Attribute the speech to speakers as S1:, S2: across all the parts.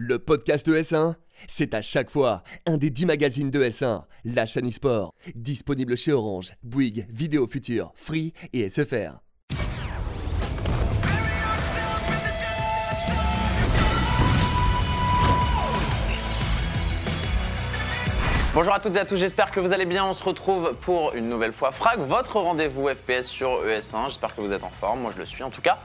S1: Le podcast de S1, c'est à chaque fois un des 10 magazines de S1, la chaîne e-sport, disponible chez Orange, Bouygues, Vidéo Future, Free et SFR.
S2: Bonjour à toutes et à tous, j'espère que vous allez bien. On se retrouve pour une nouvelle fois Frag, votre rendez-vous FPS sur ES1. J'espère que vous êtes en forme, moi je le suis en tout cas.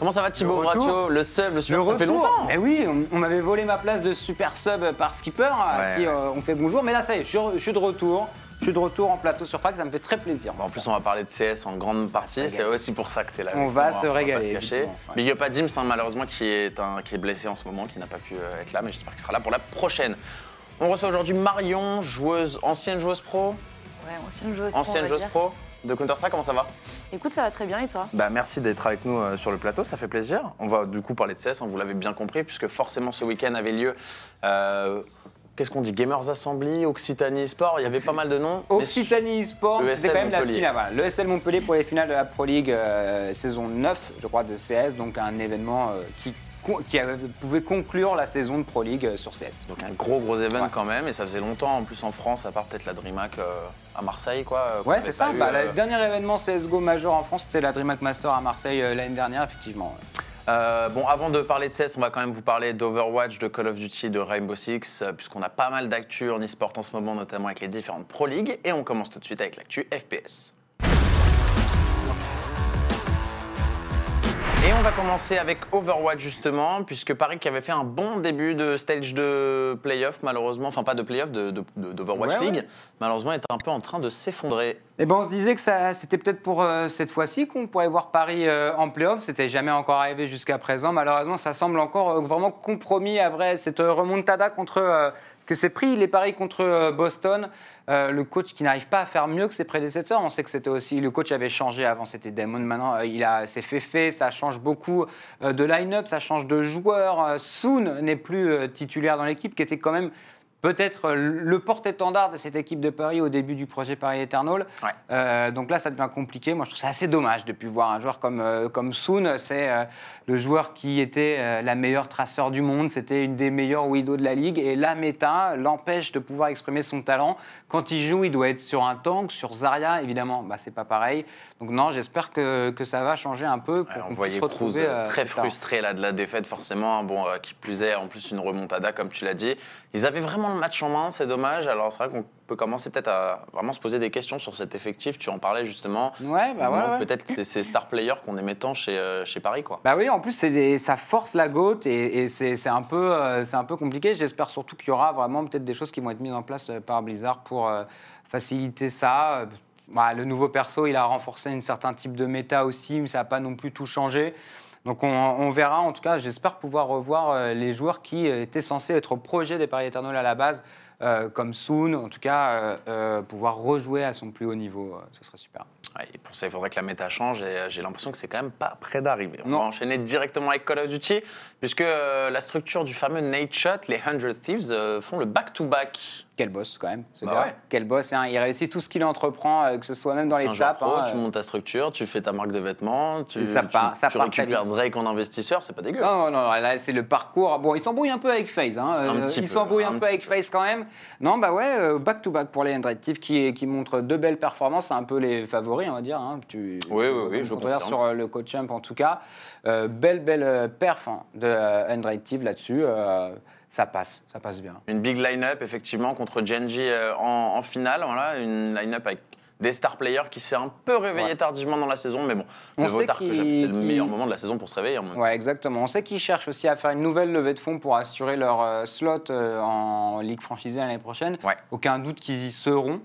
S2: Comment ça va Thibaut
S3: Le retour.
S2: Le sub, le super,
S3: Le
S2: ça fait longtemps
S3: Mais oui, on, on m'avait volé ma place de super sub par Skipper, à
S2: Ouais,
S3: qui
S2: ouais.
S3: euh, on fait bonjour. Mais là, ça y est, je suis, re- je suis de retour. Je suis de retour en plateau sur Frag, ça me fait très plaisir.
S2: Bon, En plus, on va parler de CS en grande partie, c'est aussi pour ça que tu es là.
S3: On va
S2: moi,
S3: se
S2: pas
S3: régaler,
S2: se cacher.
S3: évidemment, ouais.
S2: Big up à Dims, hein, malheureusement, qui est, un, qui est blessé en ce moment, qui n'a pas pu euh, être là, mais j'espère qu'il sera là pour la prochaine. On reçoit aujourd'hui Marion, joueuse, ancienne joueuse pro,
S4: Ouais, ancienne joueuse.
S2: ancienne
S4: pro, va
S2: joueuse
S4: dire.
S2: pro de Counter-Strike, comment ça va?
S4: Écoute, ça va très bien et toi?
S2: Bah, merci d'être avec nous euh, sur le plateau, ça fait plaisir. On va du coup parler de CS, hein, vous l'avez bien compris, puisque forcément ce week-end avait lieu. euh, Qu'est-ce qu'on dit? Gamers Assembly, Occitanie Sport, il y avait pas mal de noms.
S3: Occitanie Sport, c'était quand même la finale. Voilà. Le SL Montpellier pour les finales de la Pro League euh, saison 9, je crois, de CS. Donc un événement euh, qui, qui avait- pouvait conclure la saison de Pro League euh, sur CS.
S2: Donc un gros gros event
S3: Ouais.
S2: quand même, et ça faisait longtemps en plus en France, à part peut-être la DreamHack euh, à Marseille quoi. euh,
S3: Ouais, c'est ça.
S2: eu,
S3: Bah,
S2: euh,
S3: Le dernier événement CSGO majeur en France, c'était la DreamHack Master à Marseille euh, l'année dernière, effectivement.
S2: Euh, bon, avant de parler de CS, on va quand même vous parler d'Overwatch, de Call of Duty, de Rainbow Six, euh, puisqu'on a pas mal d'actu en e-sport en ce moment, notamment avec les différentes Pro League. Et on commence tout de suite avec l'actu FPS. Et on va commencer avec Overwatch justement, puisque Paris qui avait fait un bon début de stage de playoff, malheureusement, enfin pas de playoff, de, de- de- d'Overwatch
S3: Ouais,
S2: League,
S3: ouais.
S2: malheureusement est un peu en train de s'effondrer.
S3: Et ben on se disait que c'était peut-être pour euh, cette fois-ci qu'on pourrait voir Paris euh, en playoff. C'était jamais encore arrivé jusqu'à présent. Malheureusement, ça semble encore euh, vraiment compromis à vrai. Cette remontada contre que s'est pris les paris contre euh, Boston. Euh, le coach qui n'arrive pas à faire mieux que ses prédécesseurs. On sait que c'était aussi le coach avait changé avant, c'était Damon. Maintenant, euh, il a s'est fait fait. Ça change beaucoup de line-up, ça change de joueurs. Soon n'est plus titulaire dans l'équipe, qui était quand même peut-être euh, le porte-étendard de cette équipe de Paris au début du projet Paris Eternal.
S2: Ouais.
S3: Euh, donc là, ça devient compliqué. Moi, je trouve ça assez dommage de plus voir un joueur comme, euh, comme Soon. C'est euh, le joueur qui était la meilleure traceur du monde. C'était une des meilleures widows de la ligue. Et la méta l'empêche de pouvoir exprimer son talent. Quand il joue, il doit être sur un tank, sur Zarya. Évidemment, bah, c'est pas pareil. Donc non, j'espère que, que ça va changer un peu pour
S2: Ouais, on voyait Cruz très frustré là, de la défaite, forcément. Bon, qui plus est, en plus, une remontada, comme tu l'as dit. Ils avaient vraiment match en main, c'est dommage. Alors, c'est vrai qu'on peut commencer peut-être à vraiment se poser des questions sur cet effectif. Tu en parlais justement.
S3: Ouais, bah ouais.
S2: Peut-être ces, ces star players qu'on aimait tant chez, euh, chez Paris, quoi.
S3: Bah oui, en plus, des- ça force la goutte et, et c'est un, peu, euh, c'est un peu compliqué. J'espère surtout qu'il y aura vraiment peut-être des choses qui vont être mises en place euh, par Blizzard pour euh, faciliter ça. Bah, le nouveau perso, il a renforcé un certain type de méta aussi, mais ça n'a pas non plus tout changé. Donc on, on verra, en tout cas, j'espère pouvoir revoir euh, les joueurs qui euh, étaient censés être au projet des Paris Eternal à la base, euh, comme Soon, en tout cas, euh, pouvoir rejouer à son plus haut niveau. ce serait super.
S2: Ouais, et pour ça, il faudrait que la méta change et j'ai l'impression que c'est quand même pas près d'arriver. On
S3: Non.
S2: va enchaîner directement avec Call of Duty, puisque la structure du fameux Nate Shot, les 100 Thieves, font le back-to-back.
S3: Quel boss quand même, ce
S2: Bah
S3: gars.
S2: ouais.
S3: Quel boss, hein. il réussit tout ce qu'il entreprend, euh, que ce soit même dans les
S2: un joueur
S3: SAP.
S2: pro,
S3: hein,
S2: tu
S3: euh.
S2: montes ta structure, tu fais ta marque de vêtements, tu,
S3: ça
S2: tu-
S3: part- ça
S2: tu
S3: part
S2: récupères. Drake en investisseur, c'est pas dégueu.
S3: Non, non, non, là c'est le parcours. Bon, il s'embrouille un peu avec FaZe. Hein. Euh, il s'embrouille un,
S2: un
S3: peu avec. FaZe quand même. Non, bah ouais, euh, back-to-back pour les Undrated qui, qui montrent deux belles performances. C'est un peu les favoris, on va dire. Hein. Tu,
S2: Oui, oui, oui, je
S3: regarde sur le coach champ en tout cas. Euh, belle, belle perf hein, de euh, Undrated là-dessus. Ça passe, ça passe bien.
S2: Une big line-up, effectivement, contre Genji euh, en, en finale. Voilà, une line-up avec des star players qui s'est un peu réveillé
S3: Ouais.
S2: tardivement dans la saison, mais bon,
S3: On
S2: le tard que jamais. C'est le meilleur moment de la saison pour se réveiller. en même temps.
S3: Ouais, exactement. On sait qu'ils cherchent aussi à faire une nouvelle levée de fonds pour assurer leur euh, slot euh, en Ligue franchisée l'année prochaine.
S2: Ouais.
S3: Aucun doute qu'ils y seront.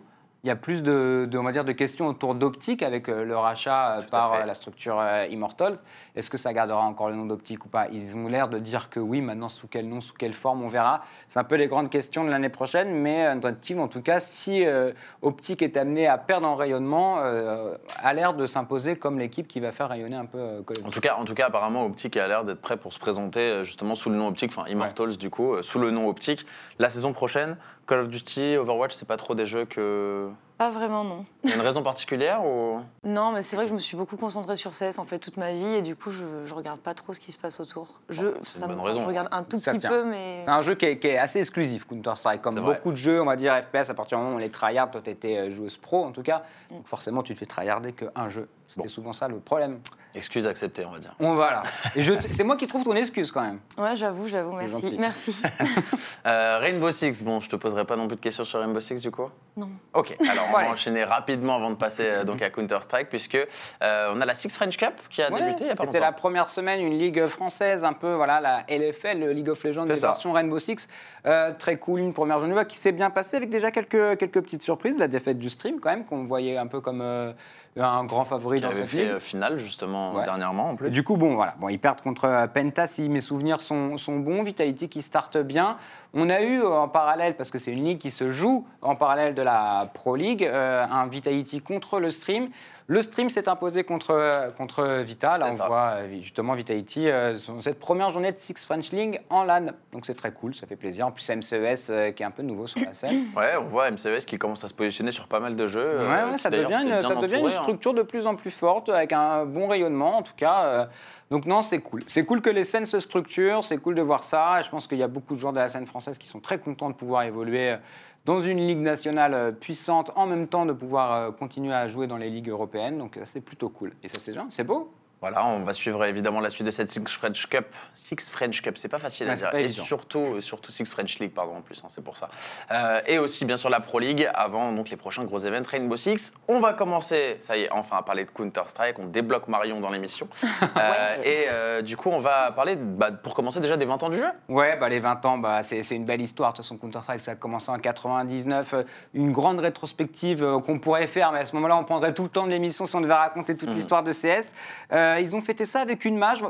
S3: Il y a plus de, de, on va dire, de questions autour d'Optique avec euh, leur achat euh,
S2: Tout
S3: par euh, la structure Immortals. Est-ce que ça gardera encore le nom d'Optique ou pas? Ils ont l'air de dire que oui. Maintenant, sous quel nom, sous quelle forme, on verra. C'est un peu les grandes questions de l'année prochaine. Mais Team, en tout cas, si euh, Optique est amené à perdre en rayonnement, euh, a l'air de s'imposer comme l'équipe qui va faire rayonner un peu euh,
S2: En tout, cas, en tout cas, apparemment, Optic a l'air d'être prêt pour se présenter justement sous le nom Optic, enfin Immortals du coup, sous le nom Optic. La saison prochaine, Call of Duty, Overwatch, c'est pas trop des jeux que
S4: Pas vraiment, non.
S2: Il y a une raison particulière ou?
S4: Non, mais c'est vrai que je me suis beaucoup concentrée sur CS en fait toute ma vie et du coup je, je regarde pas trop ce qui se passe autour. Je, ça
S2: une
S4: me-
S2: bonne raison.
S4: je regarde un tout
S3: Ça
S4: petit
S3: tient.
S4: peu, mais
S3: C'est un jeu qui est, qui est assez exclusif, Counter-Strike. Comme
S2: C'est vrai.
S3: beaucoup de jeux, on va dire FPS, à partir du moment où on les tryhard, toi, tu étais joueuse pro en tout cas. Donc forcément, tu te fais tryharder qu'un jeu. C'était
S2: Bon.
S3: souvent ça le problème.
S2: Excuse acceptée, on va dire.
S3: On va là. Et je- c'est moi qui trouve ton excuse quand même.
S4: ouais, j'avoue, j'avoue, merci, merci.
S2: Euh, Rainbow Six, bon, je te poserai pas non plus de questions sur Rainbow Six du coup?
S4: Non.
S2: Ok, alors on va enchaîner rapidement avant de passer euh, donc à Counter-Strike, puisque euh, on a la Six French Cup qui a
S3: Ouais,
S2: débuté il y a pas
S3: C'était la première semaine, une ligue française, un peu, voilà, la LFL, le League of Legends, des
S2: ça.
S3: versions Rainbow Six. Euh, très cool, une première journée qui s'est bien passée avec déjà quelques, quelques petites surprises. La défaite du stream, quand même, qu'on voyait un peu comme euh, un grand favori
S2: Qui
S3: dans
S2: avait
S3: cette
S2: fait
S3: ligue.
S2: finale justement
S3: Ouais.
S2: dernièrement en plus.
S3: Du coup, bon, voilà. Bon, ils perdent contre Penta, si mes souvenirs sont, sont bons. Vitality qui starte bien. On a eu euh, en parallèle, parce que c'est une ligue qui se joue en parallèle de la Pro League, euh, un Vitality contre le Stream. Le Stream s'est imposé contre, euh, contre Vita. Là, on
S2: ça.
S3: voit euh, justement Vitality euh, sur cette première journée de Six French League en LAN. Donc c'est très cool, ça fait plaisir. En plus, MCES euh, qui est un peu nouveau sur la scène.
S2: Ouais, on voit MCS qui commence à se positionner sur pas mal de jeux. euh,
S3: Ouais, ça devient, une, ça devient une
S2: hein.
S3: structure de plus en plus forte, avec un bon rayonnement en tout cas. euh, donc non, c'est cool. C'est cool que les scènes se structurent, c'est cool de voir ça. Je pense qu'il y a beaucoup de joueurs de la scène française qui sont très contents de pouvoir évoluer euh, dans une ligue nationale euh, puissante, en même temps de pouvoir euh, continuer à jouer dans les ligues européennes. Donc euh, c'est plutôt cool. Et ça c'est beau.
S2: Voilà, on va suivre évidemment la suite de cette Six French Cup. Six French Cup, c'est pas facile à
S3: Ouais,
S2: dire. Et
S3: évident.
S2: surtout, surtout Six French League, pardon, en plus, hein, c'est pour ça. Euh, et aussi, bien sûr, la Pro League avant donc les prochains gros événements Rainbow Six. On va commencer, ça y est, enfin, à parler de Counter-Strike. On débloque Marion dans l'émission. Euh, et euh, du coup, on va parler, bah, pour commencer, déjà des 20 ans du jeu.
S3: Ouais, bah, les 20 ans, bah, c'est une belle histoire. De toute façon, Counter-Strike, ça a commencé en 99. euh, Une grande rétrospective qu'on pourrait faire, mais à ce moment-là, on prendrait tout le temps de l'émission si on devait raconter toute l'histoire de CS. Euh, ils ont fêté ça avec une mage.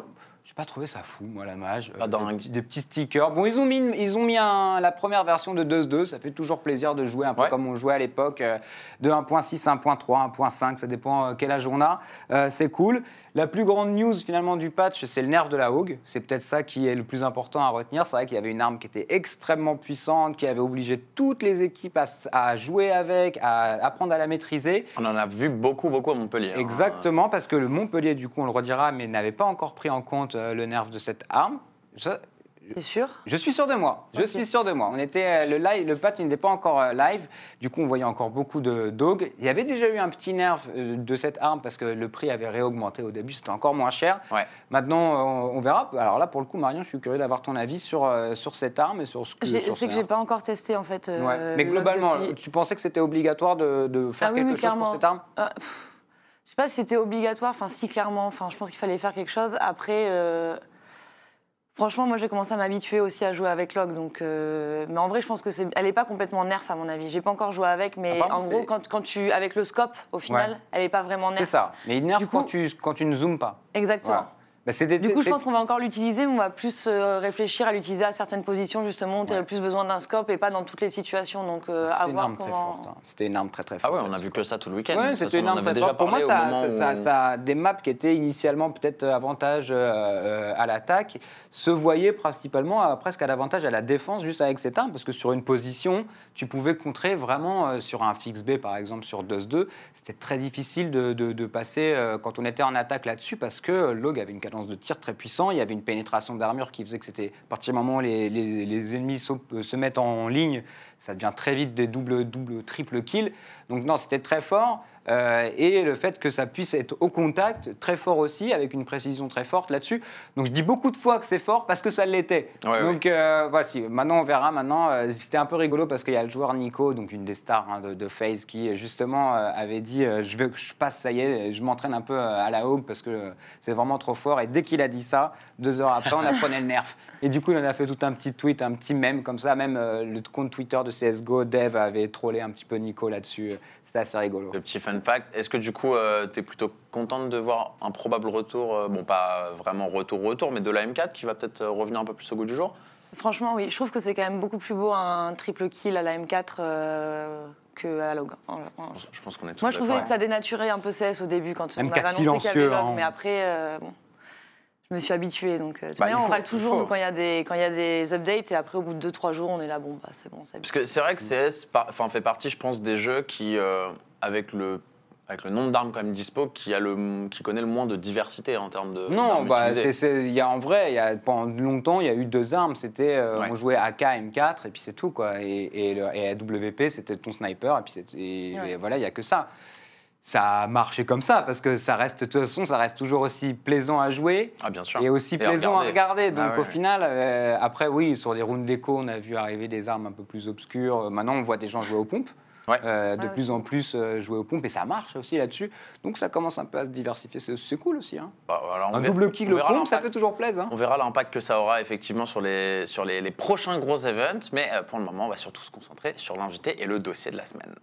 S3: Je n'ai pas trouvé ça fou, moi, la mage.
S2: Pas dingue.
S3: petits, des petits stickers. Bon, ils ont mis, ils ont mis un- la première version de 2.2. Ça fait toujours plaisir de jouer un peu
S2: Ouais.
S3: comme on jouait à l'époque, euh, de 1.6, 1.3, 1.5. Ça dépend euh, quel âge on a. Euh, c'est cool. La plus grande news, finalement, du patch, c'est le nerf de la Hogue. C'est peut-être ça qui est le plus important à retenir. C'est vrai qu'il y avait une arme qui était extrêmement puissante, qui avait obligé toutes les équipes à jouer avec, à apprendre à la maîtriser.
S2: On en a vu beaucoup, beaucoup à Montpellier. hein.
S3: Exactement, parce que le Montpellier, du coup, on le redira, mais n'avait pas encore pris en compte euh, le nerf de cette arme. Ça,
S4: T'es sûr?
S3: je suis sûr de moi. Je suis sûr de moi. On était euh, le live, le patch n'était pas encore euh, live. Du coup, on voyait encore beaucoup de dogs. Il y avait déjà eu un petit nerf de cette arme parce que le prix avait réaugmenté au début. C'était encore moins cher.
S2: Ouais.
S3: Maintenant, on verra. Alors là, pour le coup, Marion, je suis curieux d'avoir ton avis sur sur, cette arme et sur ce que.
S4: Je sais que j'ai pas encore testé en fait. euh.
S3: Mais
S4: le
S3: globalement,
S4: depuis-
S3: tu pensais que c'était obligatoire de, de faire
S4: Ah oui,
S3: quelque chose
S4: clairement.
S3: pour cette arme?
S4: Ah, je sais pas si c'était obligatoire, enfin si clairement, enfin je pense qu'il fallait faire quelque chose. Après, euh, franchement, moi j'ai commencé à m'habituer aussi à jouer avec Log, donc. euh, mais en vrai, je pense que c'est, elle est pas complètement nerf à mon avis. J'ai pas encore joué avec, mais
S3: Apparemment,
S4: en gros, quand, quand tu avec le scope, au final,
S3: Ouais.
S4: elle est pas vraiment nerf.
S3: C'est ça. Mais il nerf
S4: Du
S3: quand, tu, quand tu ne zoomes pas.
S4: Exactement.
S3: Voilà. Bah,
S4: Du coup, je pense qu'on va encore l'utiliser, mais on va plus euh, réfléchir à l'utiliser à certaines positions, justement, où tu
S3: Ouais.
S4: as plus besoin d'un scope et pas dans toutes les situations. Donc, euh, à
S3: C'était une
S4: voir
S3: arme très
S4: comment.
S3: forte. hein. C'était une arme très très
S2: Ah
S3: forte.
S2: ouais, on a vu que ça tout le week-end.
S3: Ouais, c'était
S2: façon,
S3: une arme très
S2: déjà
S3: forte. Pour moi, ça,
S2: où-
S3: des maps qui étaient initialement peut-être avantage euh, euh, à l'attaque, se voyaient principalement à- presque à l'avantage à la défense juste avec cette arme, parce que sur une position, tu pouvais contrer vraiment euh, sur un fixe B par exemple sur DOS 2, c'était très difficile de, de- de passer euh, quand on était en attaque là-dessus, parce que euh, Log avait une cadence de tir très puissant, il y avait une pénétration d'armure qui faisait que c'était à partir du moment où les, les- ennemis se, se mettent en ligne, ça devient très vite des doubles, doubles, triples kills. Donc non, c'était très fort. Euh, et le fait que ça puisse être au contact, très fort aussi, avec une précision très forte là-dessus. Donc je dis beaucoup de fois que c'est fort parce que ça l'était.
S2: Ouais,
S3: donc euh, voici, maintenant on verra. Maintenant, euh, c'était un peu rigolo parce qu'il y a le joueur Nico, donc une des stars hein, de, de FaZe, qui justement euh, avait dit Je veux que je passe, ça y est, je m'entraîne un peu à la Hogue parce que c'est vraiment trop fort. Et dès qu'il a dit ça, deux heures après, on apprenait le nerf. Et du coup, il en a fait tout un petit tweet, un petit mème comme ça. Même le compte Twitter de CSGO, Dev, avait trollé un petit peu Nico là-dessus. C'était assez rigolo.
S2: Le petit fun fact, est-ce que du coup, tu es plutôt contente de voir un probable retour, euh, bon pas vraiment retour-retour, mais de la M4 qui va peut-être euh, revenir un peu plus au goût du jour?
S4: Franchement, oui. Je trouve que c'est quand même beaucoup plus beau un triple kill à la M4 euh, que à Log. En- en-
S2: Je pense qu'on est tous
S4: Moi, je trouvais que ça dénaturait un peu CS au début quand on
S3: M4
S4: avait annoncé qu'il y avait
S3: silencieux,
S4: Log,
S3: hein.
S4: mais après, euh, bon. Je me suis habituée. Donc, euh,
S2: Bah,
S4: on
S2: faut-
S4: râle toujours nous, quand il y, a des- quand il y a des updates et après, au bout de 2-3 jours, on est là, bon, bah, c'est bon,
S2: Parce que c'est vrai que CS par- enfin, fait partie, je pense, des jeux qui, euh, avec, le, avec le nombre d'armes quand même dispo, qui, a le, qui connaît le moins de diversité en termes de.
S3: Non, bah, il y a, en vrai, il y a, pendant longtemps, il y a eu deux armes. C'était, euh,
S2: Ouais.
S3: on jouait AK, M4, et puis c'est tout. Quoi. Et, et, le, et AWP, c'était ton sniper, et puis et,
S4: Ouais.
S3: et voilà, il n'y a que ça. Ça a marché comme ça, parce que ça reste, de toute façon, ça reste toujours aussi plaisant à jouer.
S2: Ah, bien sûr.
S3: Et aussi
S2: Et
S3: plaisant à regarder. Donc
S2: Ah ouais,
S3: au
S2: ouais.
S3: final, euh, après oui, sur des rounds d'écho, on a vu arriver des armes un peu plus obscures. Euh, Maintenant, on voit des gens jouer aux pompes.
S2: Ouais.
S3: Euh, de plus
S4: aussi.
S3: en plus euh, jouer aux pompes et ça marche aussi là-dessus. Donc ça commence un peu à se diversifier. C'est cool aussi. hein.
S2: Bah, on
S3: Un
S2: verra-
S3: double au
S2: verra
S3: pompe, ça
S2: l'impact.
S3: fait toujours plaisir. hein.
S2: On verra l'impact que ça aura effectivement sur les, sur les, les prochains gros events, mais euh, pour le moment, on va surtout se concentrer sur l'invité et le dossier de la semaine.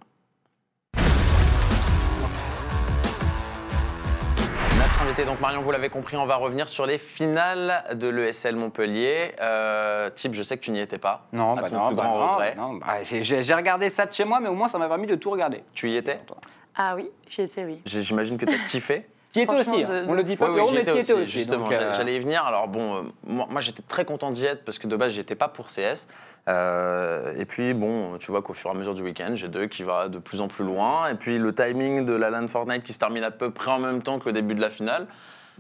S2: Invité, donc Marion, vous l'avez compris, on va revenir sur les finales de l'ESL Montpellier. Euh, Type, je sais que tu n'y étais pas.
S3: Non, bah non, bah
S2: grand
S3: non, bah, j'ai regardé ça de chez moi, mais au moins ça m'a permis de tout regarder.
S2: Tu y étais?
S4: Ah oui, j'y étais, oui.
S2: J'imagine que tu as kiffé.
S3: Tu y étais aussi,
S4: de-
S3: hein.
S4: de-
S3: on le dit pas,
S2: Oui, oui,
S3: Pierrot,
S2: j'y
S3: mais
S2: étais aussi,
S3: aussi.
S2: justement.
S3: euh,
S2: J'allais- y venir. Alors bon, euh, moi, moi, j'étais très content d'y être parce que de base j'étais pas pour CS. Euh, et puis bon, tu vois qu'au fur et à mesure du week-end, j'ai deux qui va de plus en plus loin. Et puis le timing de la LAN Fortnite qui se termine à peu près en même temps que le début de la finale.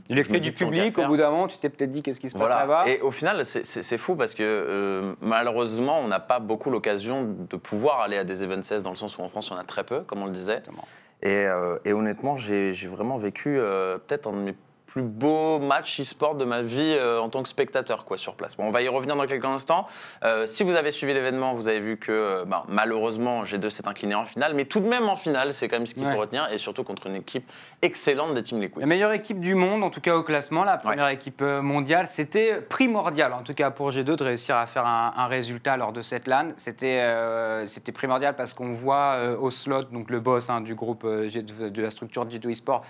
S3: Il est du public, au bout d'un moment, tu t'es peut-être dit qu'est-ce qui se passe
S2: Voilà.
S3: là-bas?
S2: Et au final, c'est- fou parce que euh, malheureusement, on n'a pas beaucoup l'occasion de pouvoir aller à des events CS dans le sens où en France, il y en a très peu, comme on le disait.
S3: Exactement.
S2: Et, euh, et honnêtement, j'ai vraiment vécu euh, peut-être un de mes plus beaux matchs e-sport de ma vie euh, en tant que spectateur quoi, sur place. Bon, on va y revenir dans quelques instants. Euh, si vous avez suivi l'événement, vous avez vu que euh, ben, malheureusement, G2 s'est incliné en finale, mais tout de même en finale, c'est quand même ce qu'il
S3: Ouais.
S2: faut retenir, et surtout contre une équipe excellente des Team
S3: La
S2: Liquid.
S3: meilleure équipe du monde, en tout cas au classement, la première équipe mondiale, c'était primordial, en tout cas pour G2, de réussir à faire un, un résultat lors de cette LAN. C'était euh, primordial parce qu'on voit au slot, donc le boss hein, du groupe G2 de la structure G2 eSport,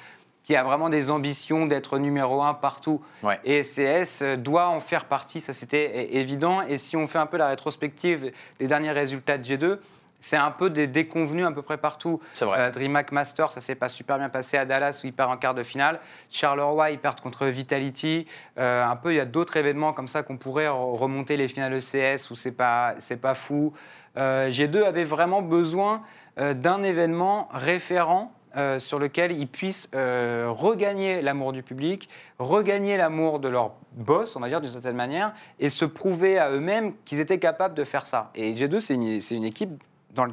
S3: qui a vraiment des ambitions d'être numéro un partout.
S2: Ouais.
S3: Et CS euh, doit en faire partie, ça c'était évident. Et si on fait un peu la rétrospective des derniers résultats de G2, c'est un peu des déconvenus à peu près partout.
S2: C'est vrai.
S3: Euh, DreamHack Master, ça s'est pas super bien passé à Dallas où il perd en quart de finale. Charleroi, ils perdent contre Vitality. Euh, un peu, il y a d'autres événements comme ça qu'on pourrait re- remonter les finales ECS où c'est pas, c'est pas fou. Euh, G2 avait vraiment besoin d'un événement référent euh, sur lequel ils puissent euh, regagner l'amour du public, regagner l'amour de leur boss, on va dire d'une certaine manière, et se prouver à eux-mêmes qu'ils étaient capables de faire ça. Et G2, c'est une, équipe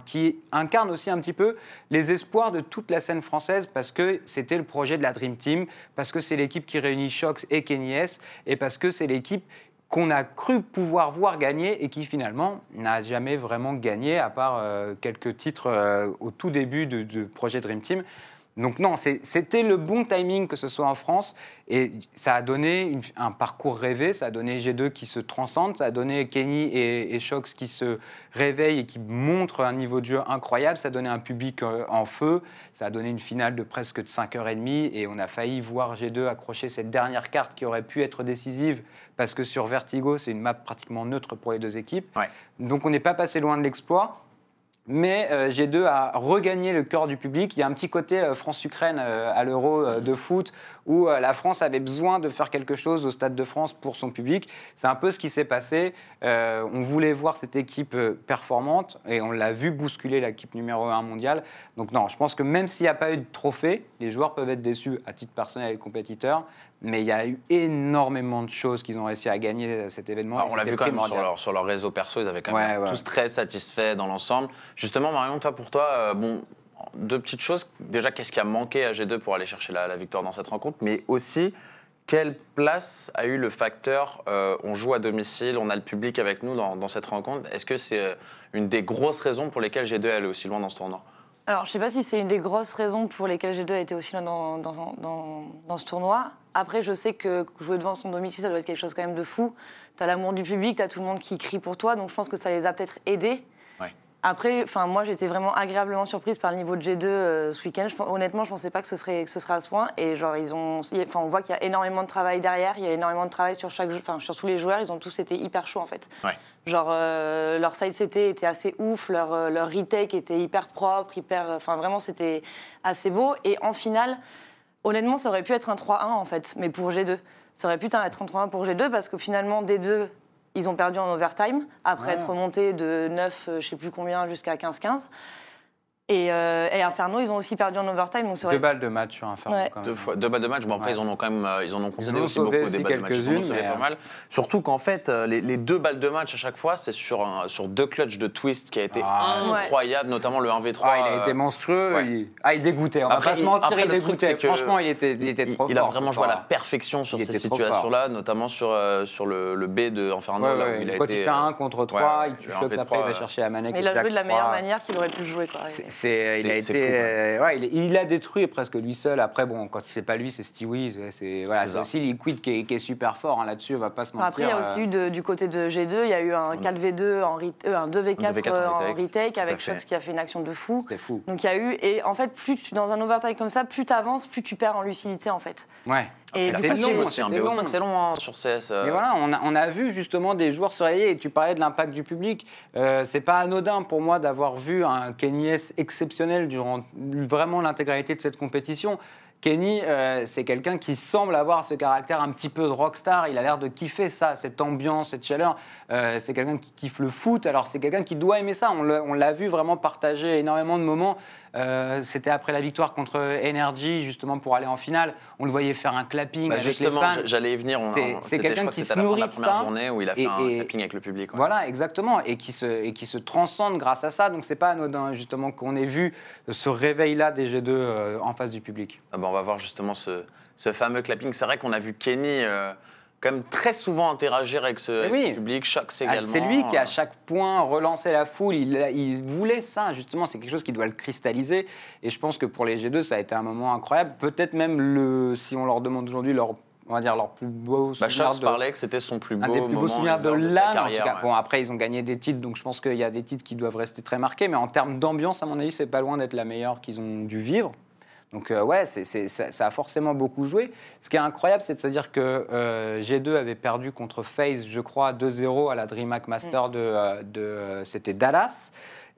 S3: qui incarne aussi un petit peu les espoirs de toute la scène française parce que c'était le projet de la Dream Team, parce que c'est l'équipe qui réunit Shox et Kenny S, et parce que c'est l'équipe qu'on a cru pouvoir voir gagner et qui finalement n'a jamais vraiment gagné à part euh, quelques titres euh, au tout début du projet Dream Team. Donc non, c'était le bon timing que ce soit en France et ça a donné une- un parcours rêvé, ça a donné G2 qui se transcende, ça a donné Kenny et, et Shox qui se réveillent et qui montrent un niveau de jeu incroyable, ça a donné un public euh, en feu, ça a donné une finale de presque de 5h30 et on a failli voir G2 accrocher cette dernière carte qui aurait pu être décisive parce que sur Vertigo, c'est une map pratiquement neutre pour les deux équipes.
S2: Ouais.
S3: Donc on n'est pas passé loin de l'exploit. Mais euh, G2 a regagné le cœur du public. Il y a un petit côté euh, France-Ukraine euh, à l'Euro euh, de foot où la France avait besoin de faire quelque chose au Stade de France pour son public. C'est un peu ce qui s'est passé. On voulait voir cette équipe performante et on l'a vu bousculer l'équipe numéro 1 mondiale. Donc non, je pense que même s'il n'y a pas eu de trophée, les joueurs peuvent être déçus à titre personnel et compétiteur. Mais il y a eu énormément de choses qu'ils ont réussi à gagner à cet événement.
S2: Ah,
S3: et
S2: on l'a vu quand même sur leur, sur leur réseau perso, ils avaient quand même
S3: Ouais, ouais.
S2: tous très satisfaits dans l'ensemble. Justement, Marion, toi, pour toi, euh, bon, deux petites choses. Déjà, qu'est-ce qui a manqué à G2 pour aller chercher la, la victoire dans cette rencontre? Mais aussi, quelle place a eu le facteur euh, on joue à domicile, on a le public avec nous dans, dans cette rencontre? Est-ce que c'est euh, une des grosses raisons pour lesquelles G2 est allé aussi loin dans ce tournoi?
S4: Alors, je sais pas si c'est une des grosses raisons pour lesquelles G2 a été aussi dans, dans, dans, dans ce tournoi. Après, je sais que jouer devant son domicile, ça doit être quelque chose quand même de fou. Tu as l'amour du public, tu as tout le monde qui crie pour toi, donc je pense que ça les a peut-être aidés.
S2: Ouais.
S4: Après, enfin, moi, j'étais vraiment agréablement surprise par le niveau de G2 euh, ce week-end. Je honnêtement, je pensais pas que ce serait, que ce serait à ce point. Et genre, ils ont, enfin, on voit qu'il y a énormément de travail derrière. Il y a énormément de travail sur chaque, enfin, sur tous les joueurs. Ils ont tous été hyper chauds en fait.
S2: Ouais.
S4: Genre, euh, leur side CT était assez ouf, leur, euh, leur retake était hyper propre, hyper. Enfin, vraiment, c'était assez beau. Et en finale, honnêtement, ça aurait pu être un 3-1 en fait, mais pour G2. Ça aurait pu être 33 pour G2 parce que finalement, D2, ils ont perdu en overtime après
S3: Ouais.
S4: être remontés de 9, euh, je sais plus combien, jusqu'à 15-15. Et, euh, et Inferno, ils ont aussi perdu en overtime. Donc
S3: Deux balles de match sur Inferno.
S4: Ouais.
S3: quand même.
S2: Deux, fois, deux balles de match. Bon, après,
S3: Ouais.
S2: ils en ont quand même euh, ils en ont concédé
S3: ont
S2: aussi beaucoup
S3: aussi
S2: des balles de match. Ils en ont
S3: mais,
S2: pas
S3: euh,
S2: mal. Surtout qu'en fait, les, les deux balles de match à chaque fois, c'est sur, un- sur deux clutches de twist qui a été
S3: Ah,
S4: ouais.
S2: incroyable, notamment le 1v3.
S3: Ah, il a été monstrueux.
S2: ouais.
S3: Il... Ah, il dégoûtait. On va
S2: Après,
S3: pas se
S2: il-
S3: mentir,
S2: après,
S3: il
S2: le truc,
S3: dégoûtait.
S2: c'est que
S3: Franchement, il était, il était trop
S2: il
S3: fort.
S2: a vraiment joué à la perfection sur
S3: Il
S2: ces situations-là, notamment sur, euh, sur le, le B de Inferno.
S3: Quand il fait
S2: euh,
S3: un contre
S2: ouais,
S3: 3,
S2: ouais,
S3: il tue
S2: 1v3,
S3: après, il va chercher la manette.
S4: Il a joué de la meilleure manière qu'il aurait pu jouer.
S3: C'est, c'est- il a
S2: C'est-
S3: été,
S2: fou,
S3: euh, ouais, il, il a détruit presque lui seul. Après, bon, quand c'est pas lui, c'est Stewie. C'est, c'est- voilà,
S2: C'est
S3: c'est
S2: ça.
S3: aussi Liquid qui est, qui est super fort hein, là-dessus. On va pas se mentir.
S4: Après, il y a aussi
S3: euh,
S4: eu de- du côté de G2, il y a eu un 4v2, en re- euh, un 2v4,
S2: Un 2v4 en
S4: en
S2: retake, tout
S4: avec. Shox qui a fait une action de fou.
S3: C'était fou.
S4: Donc il y a eu, et en fait, plus tu, dans un overtime comme ça, plus tu avances, plus tu perds en lucidité en fait.
S3: Ouais.
S4: Et
S2: fatigue
S3: long,
S2: aussi, un
S3: c'était
S2: BO5
S3: long.
S2: c'est long hein, sur CS. euh,
S3: Mais voilà, on a, on a vu justement des joueurs se réveiller. Et tu parlais de l'impact du public. Euh, c'est pas anodin pour moi d'avoir vu un Kenny S exceptionnel durant vraiment l'intégralité de cette compétition. Kenny, euh, c'est quelqu'un qui semble avoir ce caractère un petit peu de rockstar. Il a l'air de kiffer ça, cette ambiance, cette chaleur. Euh, c'est quelqu'un qui kiffe le foot. Alors c'est quelqu'un qui doit aimer ça. On l'a vu vraiment partager énormément de moments. Euh, C'était après la victoire contre Energy, justement pour aller en finale. On le voyait faire un clapping
S2: bah,
S3: avec
S2: justement,
S3: les fans.
S2: j'allais y venir.
S3: C'est- quelqu'un qui se nourrit
S2: la
S3: de
S2: première
S3: ça.
S2: journée où il a fait
S3: Et-
S2: un
S3: et-
S2: clapping avec le public. ouais.
S3: Voilà, exactement, et qui se, et qui se transcende grâce à ça. Donc c'est pas anodin justement qu'on ait vu ce réveil-là des G2 euh, en face du public.
S2: Ah bah, on va voir justement ce, ce fameux clapping. C'est vrai qu'on a vu Kenny euh, quand même très souvent interagir avec ce, avec
S3: oui.
S2: ce public. Shox
S3: Ah, c'est lui qui à chaque point relançait la foule. Il, il voulait ça justement. C'est quelque chose qui doit le cristalliser. Et je pense que pour les G2, ça a été un moment incroyable. Peut-être même le, si on leur demande aujourd'hui leur, on va dire leur plus beau
S2: Bah,
S3: souvenir de-
S2: parlait que c'était son plus beau
S3: un des plus beaux souvenirs de
S2: sa
S3: l'âne. en tout cas.
S2: ouais.
S3: Bon, après, ils ont gagné des titres, donc je pense qu'il y a des titres qui doivent rester très marqués. Mais en termes d'ambiance, à mon avis, c'est pas loin d'être la meilleure qu'ils ont dû vivre. Donc euh, ouais, ça, ça a forcément beaucoup joué. Ce qui est incroyable, c'est de se dire que euh, G2 avait perdu contre FaZe, je crois, 2-0 à la DreamHack Master de, euh, de euh, c'était Dallas.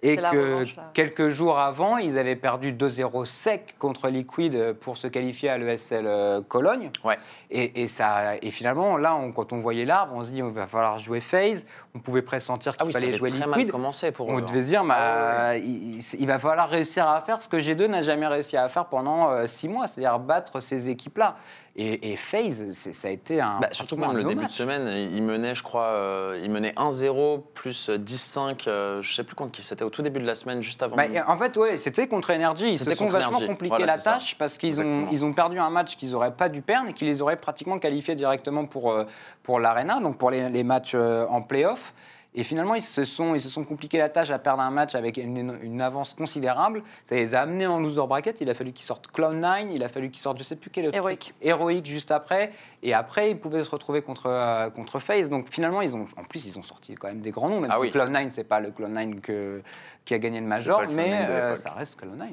S3: Et que
S4: revanche,
S3: quelques jours avant, ils avaient perdu 2-0 sec contre Liquid pour se qualifier à l'ESL euh, Cologne.
S2: Ouais.
S3: Et, et ça, et finalement, là, on- quand on voyait l'arbre, on se dit, il va falloir jouer FaZe. On pouvait pressentir qu'il
S2: Ah oui, ça
S3: fallait jouer
S2: très mal
S3: Liquid.
S2: commencé pour
S3: On
S2: eux.
S3: devait
S2: hein.
S3: se dire, bah,
S2: Ah
S3: il, il- il va falloir réussir à faire ce que G2 n'a jamais réussi à faire pendant euh, six mois, c'est-à-dire battre ces équipes-là. Et, et FaZe, ça a été un.
S2: Bah, surtout même le début de semaine, il menait, je crois, euh, il menait 1-0 plus 10-5, euh, je sais plus contre qui c'était au tout début de la semaine, juste avant.
S3: Bah, en fait, ouais, c'était contre Energy. Ils se sont vachement compliqué
S2: Voilà,
S3: la
S2: ça.
S3: tâche parce qu'ils ont, ils ont perdu un match qu'ils n'auraient pas dû perdre et qui les aurait pratiquement qualifiés directement pour, euh, pour l'Arena, donc pour les, les matchs euh, en play-off. Et finalement, ils se, sont, ils se sont compliqué la tâche à perdre un match avec une, une avance considérable. Ça les a amenés en loser bracket. Il a fallu qu'ils sortent Cloud9, il a fallu qu'ils sortent, je sais plus quel autre
S4: Heroic.
S3: truc, Heroic juste après. Et après, ils pouvaient se retrouver contre, euh, contre FaZe. Donc finalement, ils ont, en plus, ils ont sorti quand même des grands noms. Même
S2: Ah
S3: si
S2: oui.
S3: Cloud9, c'est pas le Cloud9 que, qui a gagné le Major,
S2: le
S3: mais
S2: Cloud9 de
S3: euh, ça reste Cloud9.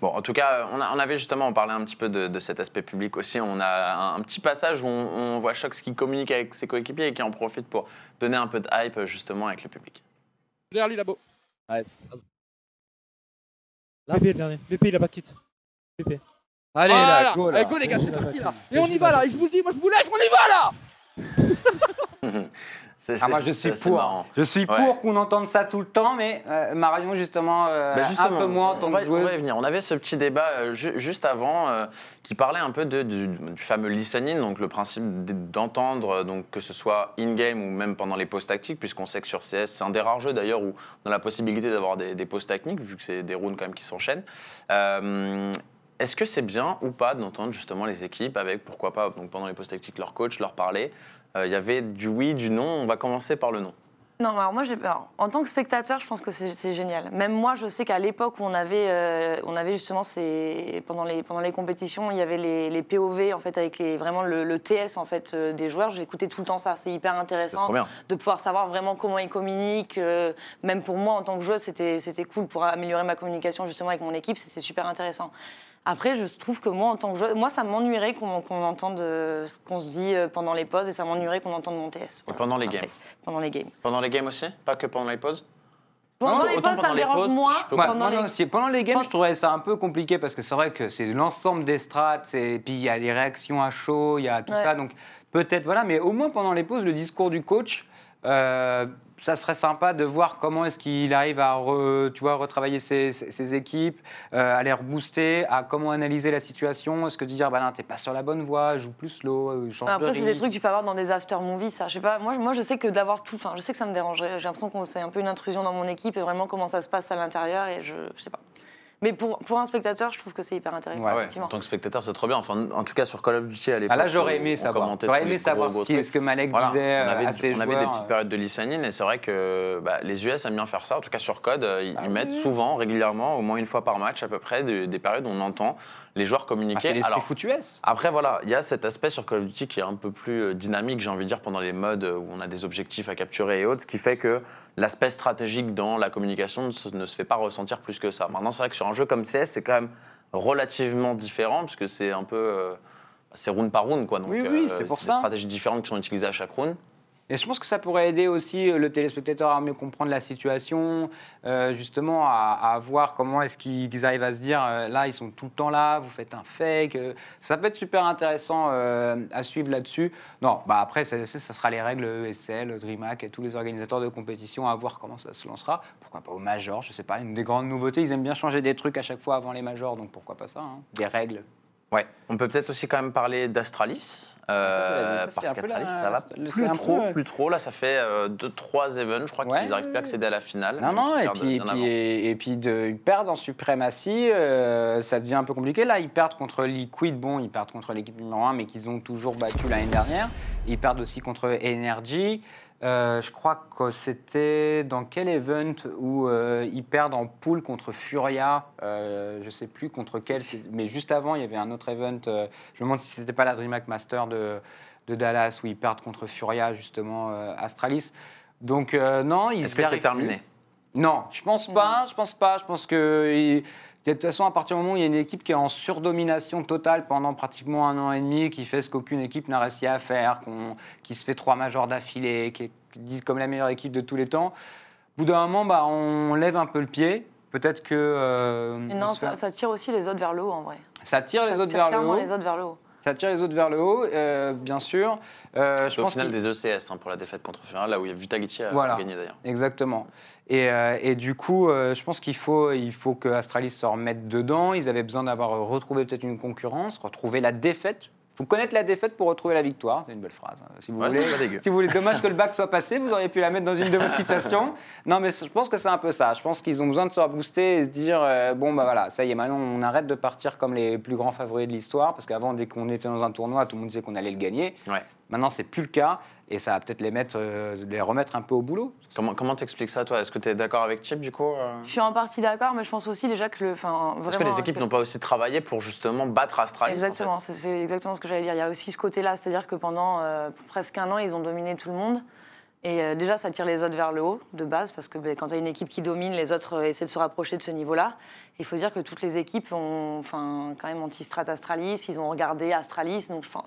S2: Bon, en tout cas, on, a- on avait justement, on parlait un petit peu de, de cet aspect public aussi. On a un, un petit passage où on, on voit Shox qui communique avec ses coéquipiers et qui en profite pour donner un peu de hype justement avec le public.
S5: Derrière là-bas.
S6: Ouais, c'est- Là,
S5: BP le dernier. BP il a pas de kit. BP.
S6: Allez,
S5: Voilà.
S6: là, go, là.
S5: Allez, go les gars, c'est parti là. Et on y va là. Et je vous le dis, moi je vous lève, on y va là.
S3: Ah, moi, je suis pour.
S2: marrant.
S3: Je suis
S2: Ouais.
S3: pour qu'on entende ça tout le temps, mais euh, Marion, justement, euh,
S2: Bah,
S3: un peu moins en tant que
S2: on va y venir. On avait ce petit débat euh, ju- juste avant euh, qui parlait un peu de- du, du fameux listening, donc le principe d'entendre, euh, donc que ce soit in-game ou même pendant les pauses tactiques, puisqu'on sait que sur CS, c'est un des rares jeux d'ailleurs où on a la possibilité d'avoir des, des pauses techniques, vu que c'est des rounds quand même qui s'enchaînent. Est-ce que c'est bien ou pas d'entendre justement les équipes avec, pourquoi pas, donc pendant les pauses tactiques, leur coach leur parler Il y avait du oui, du non. On va commencer par le non.
S4: Non, alors moi, alors, en tant que spectateur, je pense que c'est génial. Même moi, je sais qu'à l'époque où on avait, euh, on avait justement ces, pendant les pendant les compétitions, il y avait les, les POV en fait avec les vraiment le, le TS en fait euh, des joueurs. J'écoutais tout le temps ça. C'est hyper intéressant de pouvoir savoir vraiment comment ils communiquent. euh, même pour moi, en tant que joueuse, c'était c'était cool pour améliorer ma communication justement avec mon équipe. C'était super intéressant. Après, je trouve que moi, en tant que moi, ça m'ennuierait qu'on entende euh, ce qu'on se dit euh, pendant les pauses et ça m'ennuierait qu'on entende mon TS.
S2: Et pendant les
S4: Après,
S2: games
S4: Pendant les games.
S2: Pendant les games aussi? Pas que pendant les pauses?
S4: Pendant
S2: Non,
S4: les pauses, ça me
S2: les
S4: dérange
S2: pauses,
S4: moins.
S3: Ouais.
S4: Pendant les-
S3: non, si- pendant les games, je trouvais ça un peu compliqué parce que c'est vrai que c'est l'ensemble des strats, et puis il y a des réactions à chaud, il y a tout
S4: Ouais.
S3: ça. Donc Peut-être, voilà, mais au moins pendant les pauses, le discours du coach, euh, ça serait sympa de voir comment est-ce qu'il arrive à re- tu vois, retravailler ses, ses- ses équipes, euh, à les rebooster, à comment analyser la situation. Est-ce que de dire, bah non, t'es pas sur la bonne voie, joue plus slow, euh, change de
S4: Après, c'est des trucs que tu peux avoir dans des after movies, ça. Je sais pas. Moi, je- moi, je sais que d'avoir tout. Enfin, je sais que ça me dérangerait. J'ai l'impression que c'est un peu une intrusion dans mon équipe et vraiment comment ça se passe à l'intérieur et je, je sais pas. Mais pour, pour un spectateur, je trouve que c'est hyper intéressant,
S3: Ouais,
S2: Ouais,
S4: effectivement.
S2: en tant que spectateur, c'est trop bien. Enfin, en tout cas, sur Call of Duty à l'époque.
S3: Ah là, j'aurais
S2: on-
S3: aimé
S2: on
S3: savoir. J'aurais aimé savoir ce, qui- ce que Malek
S2: Voilà,
S3: disait
S2: on
S3: euh,
S2: avait,
S3: à ses
S2: on avait des petites périodes de listening et c'est vrai que bah, les US aiment bien faire ça. En tout cas, sur Code, euh, ils, ils mettent souvent, régulièrement, au moins une fois par match à peu près, des, des périodes où on entend les joueurs
S3: Ah,
S2: communiquer.
S3: c'est l'esprit
S2: Alors,
S3: foutu S.
S2: après, voilà, il y a cet aspect sur Call of Duty qui est un peu plus euh, dynamique, j'ai envie de dire, pendant les modes où on a des objectifs à capturer et autres, ce qui fait que l'aspect stratégique dans la communication ne se, ne se fait pas ressentir plus que ça. Maintenant, c'est vrai que sur un jeu comme CS, c'est quand même relativement différent, puisque c'est un peu. euh, c'est round par round, quoi. Donc,
S3: Oui, oui,
S2: euh,
S3: c'est pour
S2: des
S3: ça.
S2: stratégies différentes qui sont utilisées à chaque round.
S3: Et je pense que ça pourrait aider aussi euh, le téléspectateur à mieux comprendre la situation, euh, justement à, à voir comment est-ce qu'ils arrivent à se dire euh, là ils sont tout le temps là, vous faites un fake. euh, ça peut être super intéressant euh, à suivre là-dessus. Non, bah après ça, ça- ça sera les règles ESL, DreamHack et tous les organisateurs de compétition à voir comment ça se lancera. Pourquoi pas au major, je sais pas, une des grandes nouveautés. Ils aiment bien changer des trucs à chaque fois avant les majors, donc pourquoi pas ça, hein, des règles.
S2: Ouais. On peut peut-être aussi quand même parler d'Astralis.
S3: Ah, ça,
S2: euh,
S3: ça, c'est
S2: parce qu'Astralis, ça va plus trop,
S3: peu-
S2: plus trop. Là, ça fait 2-3 events, je crois
S3: Ouais,
S2: qu'ils n'arrivent plus à accéder à la finale.
S3: Non, non, et puis, et
S2: bien
S3: puis,
S2: avant.
S3: et, et puis de, ils perdent en suprématie, euh, ça devient un peu compliqué. Là, ils perdent contre Liquid, bon, ils perdent contre l'équipe numéro 1, mais qu'ils ont toujours battu l'année dernière. Ils perdent aussi contre Energy. Euh, je crois que c'était dans quel event où euh, ils perdent en poule contre Furia, euh, je sais plus contre quel, mais juste avant, il y avait un autre event, euh, je me demande si c'était pas la DreamHack Master de, de Dallas, où ils perdent contre Furia, justement, Astralis. Donc, non, ils
S2: Est-ce que c'est terminé
S3: plus. Non, je pense pas. Je pense pas. Je pense que de toute façon, à partir du moment où il y a une équipe qui est en surdomination totale pendant pratiquement un an et demi, qui fait ce qu'aucune équipe n'a réussi à faire, qui se fait trois majors d'affilée, qui est disent comme la meilleure équipe de tous les temps, au bout d'un moment, bah, on lève un peu le pied. Peut-être que euh,
S4: non, ça, ça tire aussi les autres vers le haut, en vrai.
S3: ça tire
S4: ça
S3: les autres
S4: tire
S3: vers le
S4: clairement
S3: haut.
S4: les autres vers le haut.
S3: Ça tire les autres vers le haut, euh, bien sûr. Euh, je
S2: au
S3: pense
S2: final des ECS hein, pour la défaite contre Furia, là où il y a
S3: Voilà.
S2: gagné d'ailleurs.
S3: Exactement. Et, euh, et du coup, euh, je pense qu'il faut, il faut que Astralis se remette dedans. Ils avaient besoin d'avoir retrouvé peut-être une concurrence, retrouver la défaite. Il faut connaître la défaite pour retrouver la victoire. C'est une belle phrase. hein. Si vous
S2: Ouais,
S3: voulez. Si vous voulez, dommage que le bac soit passé, vous auriez pu la mettre dans une de vos citations. Non, mais je pense que c'est un peu ça. Je pense qu'ils ont besoin de se rebooster et se dire euh, bon, bah voilà, ça y est, maintenant on arrête de partir comme les plus grands favoris de l'histoire. Parce qu'avant, dès qu'on était dans un tournoi, tout le monde disait qu'on allait le gagner.
S2: Ouais.
S3: Maintenant, c'est plus le cas. Et ça va peut-être les, mettre, euh, les remettre un peu au boulot.
S2: Comment comment t'expliques ça, toi? Est-ce que tu es d'accord avec Chip, du coup euh?
S4: Je suis en partie d'accord, mais je pense aussi déjà que le.
S2: Que les équipes n'ont pas aussi travaillé pour justement battre Astralis en
S4: Exactement,
S2: fait
S4: c'est- c'est exactement ce que j'allais dire. Il y a aussi ce côté-là, c'est-à-dire que pendant euh, presque un an, ils ont dominé tout le monde. Et euh, déjà, ça tire les autres vers le haut, de base, parce que ben, quand tu as une équipe qui domine, les autres euh, essaient de se rapprocher de ce niveau-là. Il faut dire que toutes les équipes ont enfin, quand même anti-strat Astralis, ils ont regardé Astralis. Donc, enfin,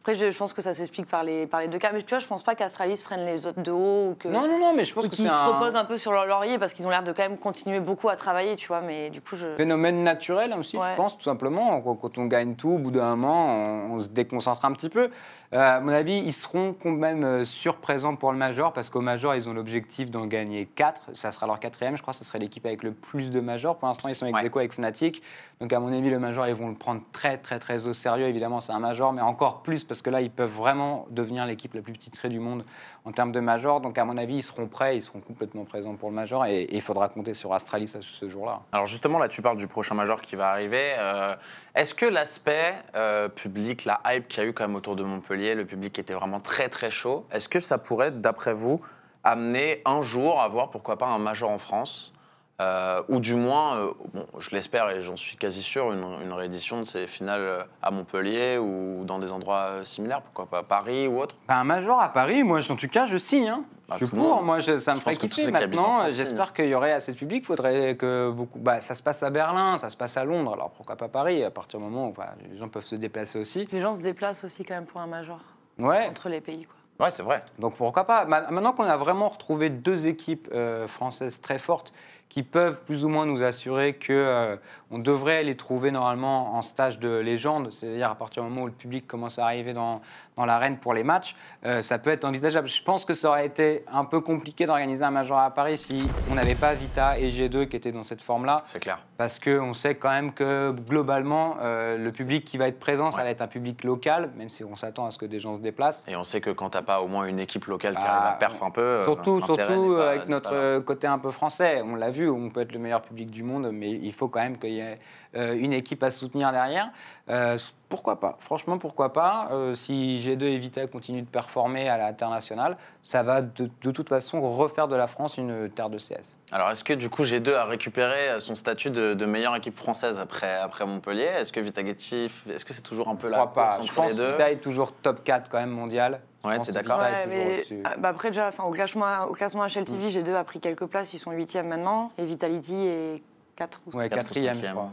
S4: après, je, je pense que ça s'explique par les, par les deux cas. Mais tu vois, je pense pas qu'Astralis prenne les autres de haut ou que.
S3: Non, non, non, mais je pense
S4: qu'ils se
S3: un
S4: reposent un peu sur leur laurier parce qu'ils ont l'air de quand même continuer beaucoup à travailler, tu vois. Mais du coup, je.
S3: phénomène naturel aussi,
S4: Ouais.
S3: je pense, tout simplement. Quand quand on gagne tout, au bout d'un moment, on, on se déconcentre un petit peu. Euh, à mon avis, ils seront quand même euh, surprésents pour le Major, parce qu'au Major, ils ont l'objectif d'en gagner 4. Ça sera leur quatrième, je crois, ce serait l'équipe avec le plus de Majors. Pour l'instant, ils sont ex
S2: Ouais.
S3: avec Fnatic. Donc, à mon avis, le Major, ils vont le prendre très, très, très au sérieux. Évidemment, c'est un Major, mais encore plus, parce que là, ils peuvent vraiment devenir l'équipe la plus titrée du monde en termes de Major. Donc, à mon avis, ils seront prêts, ils seront complètement présents pour le Major, et, il faudra compter sur Astralis ce jour-là.
S2: Alors justement, là, tu parles du prochain major qui va arriver. Euh, Est-ce que l'aspect euh, public, la hype qu'il y a eu quand même autour de Montpellier, le public était vraiment très très chaud, est-ce que ça pourrait, d'après vous, amener un jour à voir pourquoi pas un major en France? Euh, ou du moins, euh, bon, je l'espère et j'en suis quasi sûr, une, une réédition de ces finales euh, à Montpellier ou dans des endroits euh, similaires, pourquoi pas Paris ou autre
S3: Bah, un major à Paris, moi, en tout cas, je signe. hein.
S2: Bah,
S3: je suis pour, moi, je- ça me
S2: Je
S3: ferait kiffer. Maintenant, j'espère qu'il y aurait assez de public. Il faudrait que beaucoup. Bah, ça se passe à Berlin, ça se passe à Londres. Alors pourquoi pas Paris À partir du moment où bah, les gens peuvent se déplacer aussi.
S4: Les gens se déplacent aussi quand même pour un major
S3: Ouais.
S4: entre les pays, quoi.
S2: Ouais, c'est vrai.
S3: Donc pourquoi pas Ma- Maintenant qu'on a vraiment retrouvé deux équipes euh, françaises très fortes qui peuvent plus ou moins nous assurer que euh, on devrait les trouver normalement en stage de légende, c'est-à-dire à partir du moment où le public commence à arriver dans, dans l'arène pour les matchs, euh, ça peut être envisageable. Je pense que ça aurait été un peu compliqué d'organiser un major à Paris si on n'avait pas Vita et G2 qui étaient dans cette forme-là.
S2: C'est clair.
S3: Parce qu'on sait quand même que globalement, euh, le public qui va être présent, ça va être un public local, même si on s'attend à ce que des gens se déplacent.
S2: Et on sait que quand t'as pas au moins une équipe locale qui
S3: Ah,
S2: arrive à perf un peu. euh,
S3: Surtout,
S2: l'intérêt
S3: surtout
S2: pas-
S3: avec notre euh, côté un peu français. On l'a vu, on peut être le meilleur public du monde, mais il faut quand même qu'il y ait euh, une équipe à soutenir derrière. Euh, pourquoi pas? Franchement, pourquoi pas? Euh, Si G2 et Vita continuent de performer à l'international, ça va de, de toute façon refaire de la France une terre de CS.
S2: Alors, est-ce que du coup G2 a récupéré son statut de, de meilleure équipe française après, après Montpellier? Est-ce que Vitageti, est-ce que c'est toujours un peu
S3: Je
S2: la
S3: crois pas. Je pense que Vita est toujours top 4 quand même mondial. Je
S2: Ouais, t'es d'accord?
S3: Vita
S4: Ouais, ah, bah après déjà, enfin, au classement, au classement HLTV, G2 a pris quelques places, ils sont 8e maintenant, et Vitality est 4 ou
S3: Ouais,
S2: quatre ou
S3: quatrième, je
S2: cinquième.
S3: crois.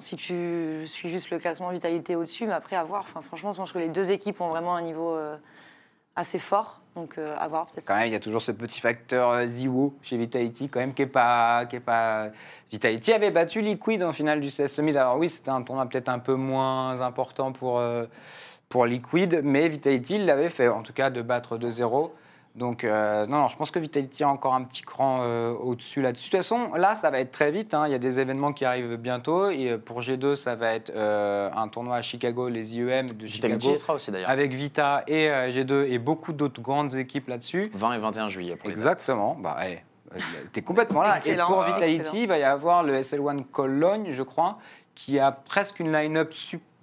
S4: Si tu suis juste le classement Vitalité au-dessus, mais après à voir. Franchement, je pense que les deux équipes ont vraiment un niveau euh, assez fort. Donc euh, à voir peut-être.
S3: Quand même, il y a toujours ce petit facteur euh, chez Vitality, quand même, qui est pas, pas. Vitality avait battu Liquid en finale du CS Summit. Alors oui, c'était un tournoi peut-être un peu moins important pour, euh, pour Liquid, mais Vitality l'avait fait, en tout cas, de battre 2-0. Donc euh, non, non, je pense que Vitality a encore un petit cran euh, au-dessus là-dessus. De toute façon, là, ça va être très vite. hein. Il y a des événements qui arrivent bientôt. Et euh, pour G2, ça va être euh, un tournoi à Chicago, les IEM de
S2: Vitageti
S3: Chicago,
S2: sera aussi d'ailleurs.
S3: avec Vita et euh, G2 et beaucoup d'autres grandes équipes là-dessus.
S2: 20 et 21 juillet pour les
S3: Exactement. Bah, hey, euh, t'es complètement là.
S4: Excellent.
S3: Et pour Vitality,
S4: excellent.
S3: il va y avoir le SL1 Cologne, je crois, qui a presque une line-up,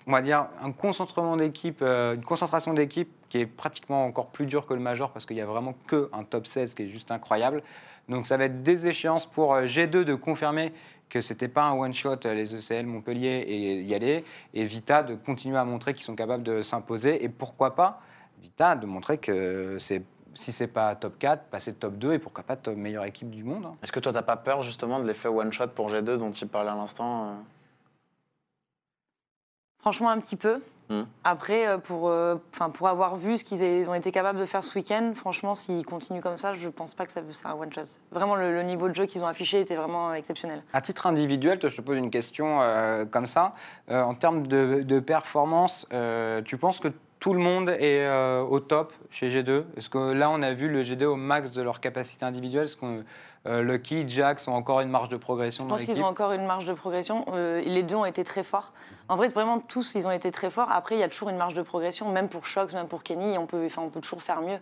S3: on va dire, un concentrement d'équipe, euh, une concentration d'équipe qui est pratiquement encore plus dure que le Major parce qu'il y a vraiment que un top 16 qui est juste incroyable. Donc ça va être des échéances pour euh, G2 de confirmer que c'était pas un one-shot, euh, les ECL Montpellier et y aller, et Vita de continuer à montrer qu'ils sont capables de s'imposer, et pourquoi pas Vita de montrer que c'est si c'est pas top 4, passer top 2 et pourquoi pas top meilleure équipe du monde. hein.
S2: Est-ce que toi, t'as pas peur justement de l'effet one-shot pour G2 dont il parlait à l'instant euh?
S4: Franchement, un petit peu.
S2: Hmm.
S4: Après, euh, pour, euh, enfin, pour avoir vu ce qu'ils ont été capables de faire ce week-end, franchement, s'ils continuent comme ça, je pense pas que ça c'est un one-shot. Vraiment, le, le niveau de jeu qu'ils ont affiché était vraiment exceptionnel.
S3: À titre individuel, je te pose une question euh, comme ça. Euh, en termes de, de performance, euh, tu penses que tout le monde est euh, au top chez G2 Est-ce que là, on a vu le G2 au max de leur capacité individuelle? Est-ce que euh, Lucky, Jax ont encore une marge de progression
S4: Je pense qu'ils ont encore une marge de progression. Euh, les deux ont été très forts. En vrai, vraiment, tous, ils ont été très forts. Après, il y a toujours une marge de progression, même pour Shox, même pour Kenny. On peut, enfin, on peut toujours faire mieux.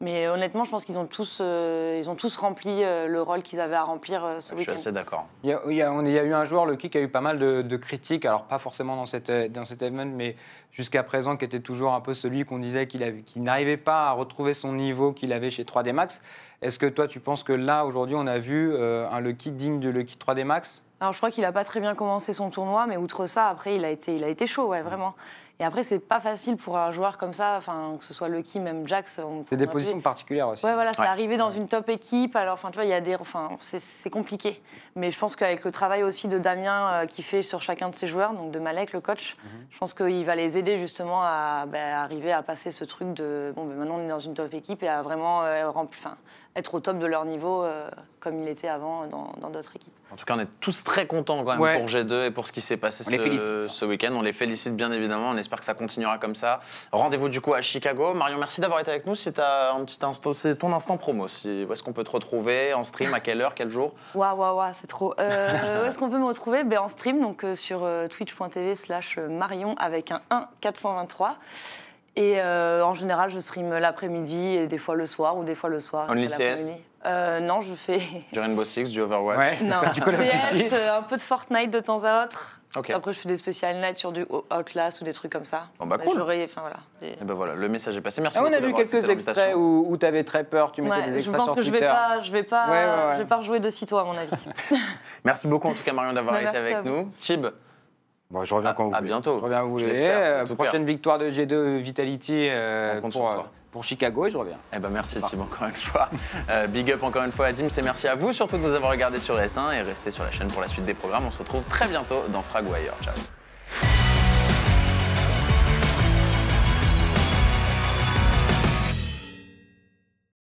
S4: Mais euh, honnêtement, je pense qu'ils ont tous, euh, ils ont tous rempli euh, le rôle qu'ils avaient à remplir euh, ce
S2: Je suis
S4: week-end.
S2: assez d'accord.
S3: Il y, a, il y a- on- il y a eu un joueur, Lucky, qui a eu pas mal de, de critiques, alors pas forcément dans, cette, dans cet event, mais jusqu'à présent, qui était toujours un peu celui qu'on disait qu'il n'arrivait pas à retrouver son niveau qu'il avait chez 3D Max. Est-ce que toi, tu penses que là, aujourd'hui, on a vu euh, un Lucky digne de Lucky 3D Max?
S4: Alors, je crois qu'il n'a pas très bien commencé son tournoi, mais outre ça, après, il a été, il a été chaud, ouais, vraiment. Et après, c'est pas facile pour un joueur comme ça, enfin, que ce soit Lucky, même Jax. on-
S3: C'est des positions particulières aussi.
S4: Ouais, voilà, c'est
S2: Ouais.
S4: arrivé dans une top équipe. Alors, enfin, tu vois, il y a des, enfin, c'est- compliqué. Mais je pense qu'avec le travail aussi de Damien euh, qui fait sur chacun de ses joueurs, donc de Malek, le coach, je pense qu'il va les aider justement à ben, arriver à passer ce truc de bon, ben, maintenant on est dans une top équipe et à vraiment euh, rempli- enfin, être au top de leur niveau euh, comme il était avant dans dans d'autres équipes.
S2: En tout cas, on est tous très contents quand même
S3: Ouais.
S2: pour G2 et pour ce qui s'est passé
S3: On
S2: ce, week-end. On les félicite bien évidemment. On espère que ça continuera comme ça. Rendez-vous du coup à Chicago. Marion, merci d'avoir été avec nous. C'est ta- un petit instant, c'est ton instant promo. Si, où est-ce qu'on peut te retrouver? En stream À quelle heure Quel jour?
S4: Waouh, waouh, waouh, c'est trop. Euh, où est-ce qu'on peut me retrouver? Ben, En stream, donc euh, sur euh, twitch.tv slash Marion avec un 1 423. Et euh, en général, je stream l'après-midi et des fois le soir ou des fois le soir.
S2: Only
S4: l'après-midi.
S2: CS?
S4: Euh, Non, je fais.
S2: Du Rainbow Six, du Overwatch
S3: Ouais.
S4: non,
S3: Du Call of Duty.
S4: CS, euh, un peu de Fortnite de temps à autre. Après, je fais des spécial nights sur du Outlast ou des trucs comme ça.
S2: Bon, bah, cool.
S4: j'aurais- Enfin, voilà. des-
S2: Et ben voilà, le message est passé. Merci
S3: Ah, on
S2: beaucoup
S3: a vu quelques extraits
S2: l'invitation.
S3: où, tu avais très peur, tu mettais
S4: Ouais,
S3: des
S4: je
S3: extraits
S4: pense
S3: sur
S4: que je vais
S3: Twitter.
S4: pas, je vais pas,
S3: Ouais, ouais, ouais.
S4: je vais pas rejouer de sitôt à mon avis.
S2: Merci beaucoup en tout cas Marion d'avoir
S4: Bah,
S2: été avec
S4: vous.
S2: nous. Tib,
S3: Bon, je reviens
S2: À-
S3: quand vous
S2: à
S3: voulez.
S2: bientôt.
S3: Je reviens quand vous
S2: Je
S3: voulez. Euh, prochaine victoire de G2 Vitality euh, pour, euh, pour Chicago et je reviens.
S2: eh ben merci Tib encore une fois. Euh, big up encore une fois à Dim, c'est merci à vous surtout de nous avoir regardé sur S1 et restez sur la chaîne pour la suite des programmes. On se retrouve très bientôt dans Fragwire. Ciao.